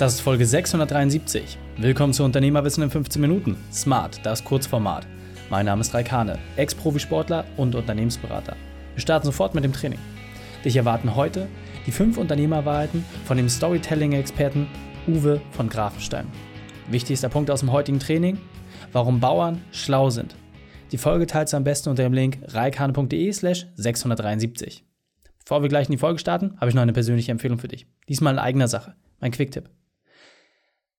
Das ist Folge 673. Willkommen zu Unternehmerwissen in 15 Minuten. Smart, das Kurzformat. Mein Name ist Raikane, Ex-Profisportler und Unternehmensberater. Wir starten sofort mit dem Training. Dich erwarten heute die fünf Unternehmerwahrheiten von dem Storytelling-Experten Uwe von Grafenstein. Wichtigster Punkt aus dem heutigen Training: Warum Bauern schlau sind. Die Folge teilst du am besten unter dem Link reikane.de/slash 673. Bevor wir gleich in die Folge starten, habe ich noch eine persönliche Empfehlung für dich. Diesmal in eigener Sache. Mein Quicktipp.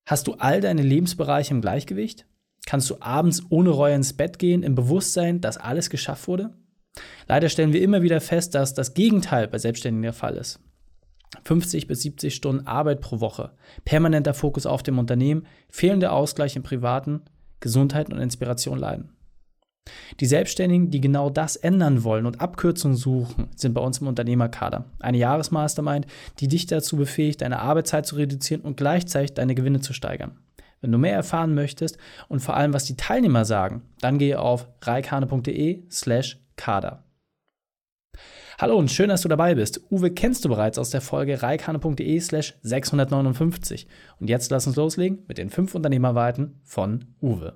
Hast du all deine Lebensbereiche im Gleichgewicht? Kannst du abends ohne Reue ins Bett gehen, im Bewusstsein, dass alles geschafft wurde? Leider stellen wir immer wieder fest, dass das Gegenteil bei Selbstständigen der Fall ist. 50 bis 70 Stunden Arbeit pro Woche, permanenter Fokus auf dem Unternehmen, fehlender Ausgleich im Privaten, Gesundheit und Inspiration leiden. Die Selbstständigen, die genau das ändern wollen und Abkürzungen suchen, sind bei uns im Unternehmerkader. Eine Jahresmastermind, die dich dazu befähigt, deine Arbeitszeit zu reduzieren und gleichzeitig deine Gewinne zu steigern. Wenn du mehr erfahren möchtest und vor allem, was die Teilnehmer sagen, dann gehe auf reikane.de slash kader. Hallo und schön, dass du dabei bist. Uwe kennst du bereits aus der Folge reikane.de slash 659. Und jetzt lass uns loslegen mit den fünf Unternehmerweiten von Uwe.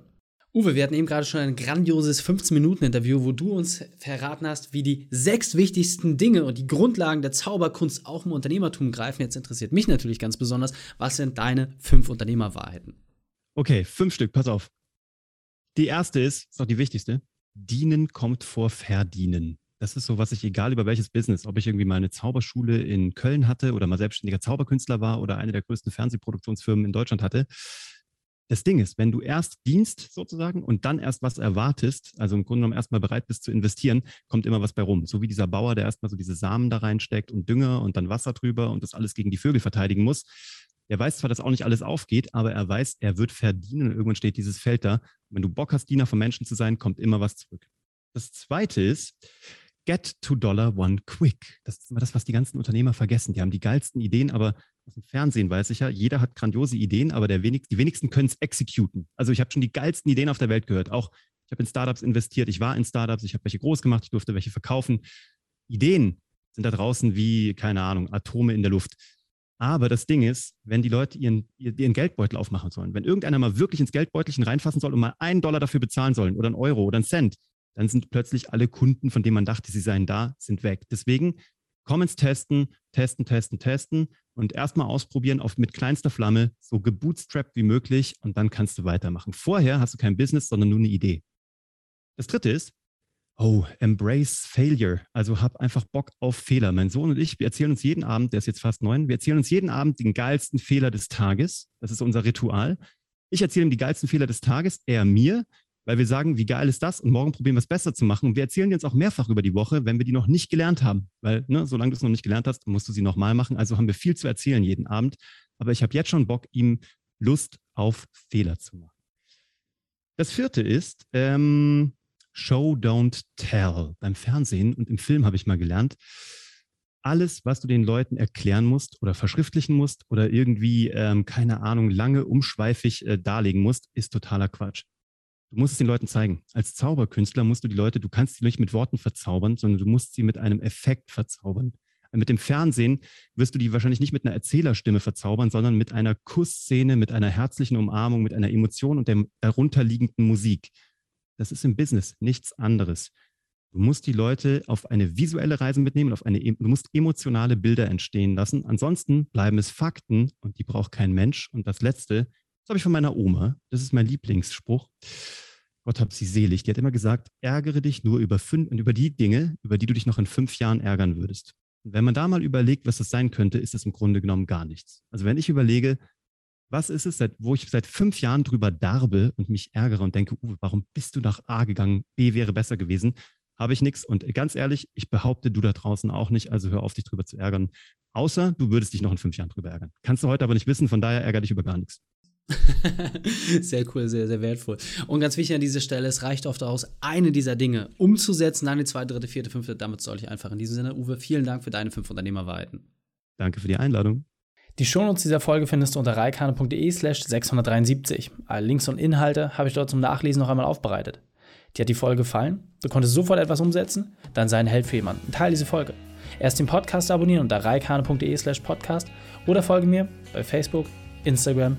Uwe, wir hatten eben gerade schon ein grandioses 15-Minuten-Interview, wo du uns verraten hast, wie die sechs wichtigsten Dinge und die Grundlagen der Zauberkunst auch im Unternehmertum greifen. Jetzt interessiert mich natürlich ganz besonders, was sind deine fünf Unternehmerwahrheiten? Okay, fünf Stück, pass auf. Die erste ist, ist auch die wichtigste. Dienen kommt vor Verdienen. Das ist so, was ich, egal über welches Business, ob ich irgendwie mal eine Zauberschule in Köln hatte oder mal selbstständiger Zauberkünstler war oder eine der größten Fernsehproduktionsfirmen in Deutschland hatte, das Ding ist, wenn du erst dienst sozusagen und dann erst was erwartest, also im Grunde genommen erstmal bereit bist zu investieren, kommt immer was bei rum. So wie dieser Bauer, der erstmal so diese Samen da reinsteckt und Dünger und dann Wasser drüber und das alles gegen die Vögel verteidigen muss. Er weiß zwar, dass auch nicht alles aufgeht, aber er weiß, er wird verdienen und irgendwann steht dieses Feld da. wenn du Bock hast, Diener von Menschen zu sein, kommt immer was zurück. Das zweite ist, Get to Dollar One Quick. Das ist immer das, was die ganzen Unternehmer vergessen. Die haben die geilsten Ideen, aber aus dem Fernsehen weiß ich ja, jeder hat grandiose Ideen, aber der wenig, die wenigsten können es exekuten. Also ich habe schon die geilsten Ideen auf der Welt gehört. Auch ich habe in Startups investiert, ich war in Startups, ich habe welche groß gemacht, ich durfte welche verkaufen. Ideen sind da draußen wie, keine Ahnung, Atome in der Luft. Aber das Ding ist, wenn die Leute ihren, ihren Geldbeutel aufmachen sollen, wenn irgendeiner mal wirklich ins Geldbeutelchen reinfassen soll und mal einen Dollar dafür bezahlen sollen oder einen Euro oder einen Cent, dann sind plötzlich alle Kunden, von denen man dachte, sie seien da, sind weg. Deswegen Comments testen, testen, testen, testen und erstmal ausprobieren auf mit kleinster Flamme, so gebootstrapped wie möglich und dann kannst du weitermachen. Vorher hast du kein Business, sondern nur eine Idee. Das dritte ist, oh, embrace failure. Also hab einfach Bock auf Fehler. Mein Sohn und ich, wir erzählen uns jeden Abend, der ist jetzt fast neun, wir erzählen uns jeden Abend den geilsten Fehler des Tages. Das ist unser Ritual. Ich erzähle ihm die geilsten Fehler des Tages, er mir weil wir sagen, wie geil ist das und morgen probieren wir es besser zu machen. Und wir erzählen jetzt auch mehrfach über die Woche, wenn wir die noch nicht gelernt haben. Weil, ne, solange du es noch nicht gelernt hast, musst du sie nochmal machen. Also haben wir viel zu erzählen jeden Abend. Aber ich habe jetzt schon Bock, ihm Lust auf Fehler zu machen. Das vierte ist ähm, Show, don't tell. Beim Fernsehen und im Film habe ich mal gelernt, alles, was du den Leuten erklären musst oder verschriftlichen musst oder irgendwie, ähm, keine Ahnung, lange umschweifig äh, darlegen musst, ist totaler Quatsch. Du musst es den Leuten zeigen. Als Zauberkünstler musst du die Leute, du kannst sie nicht mit Worten verzaubern, sondern du musst sie mit einem Effekt verzaubern. Mit dem Fernsehen wirst du die wahrscheinlich nicht mit einer Erzählerstimme verzaubern, sondern mit einer Kussszene, mit einer herzlichen Umarmung, mit einer Emotion und der darunterliegenden Musik. Das ist im Business nichts anderes. Du musst die Leute auf eine visuelle Reise mitnehmen, auf eine, du musst emotionale Bilder entstehen lassen. Ansonsten bleiben es Fakten und die braucht kein Mensch. Und das Letzte, das habe ich von meiner Oma. Das ist mein Lieblingsspruch. Gott hab sie selig. Die hat immer gesagt, ärgere dich nur über, fünf, über die Dinge, über die du dich noch in fünf Jahren ärgern würdest. Und wenn man da mal überlegt, was das sein könnte, ist das im Grunde genommen gar nichts. Also wenn ich überlege, was ist es, wo ich seit fünf Jahren drüber darbe und mich ärgere und denke, Uwe, warum bist du nach A gegangen? B wäre besser gewesen. Habe ich nichts. Und ganz ehrlich, ich behaupte, du da draußen auch nicht. Also hör auf, dich drüber zu ärgern. Außer du würdest dich noch in fünf Jahren drüber ärgern. Kannst du heute aber nicht wissen. Von daher ärgere dich über gar nichts. sehr cool, sehr, sehr wertvoll. Und ganz wichtig an dieser Stelle, es reicht oft aus, eine dieser Dinge umzusetzen, dann die zweite, dritte, vierte, fünfte, damit soll ich einfach in diesem Sinne. Uwe, vielen Dank für deine fünf Unternehmerweiten. Danke für die Einladung. Die Shownotes dieser Folge findest du unter reikane.de slash 673. Alle Links und Inhalte habe ich dort zum Nachlesen noch einmal aufbereitet. Dir hat die Folge gefallen? Du konntest sofort etwas umsetzen? Dann sei ein Held für jemanden. Teil diese Folge. Erst den Podcast abonnieren unter reikane.de slash podcast oder folge mir bei Facebook, Instagram,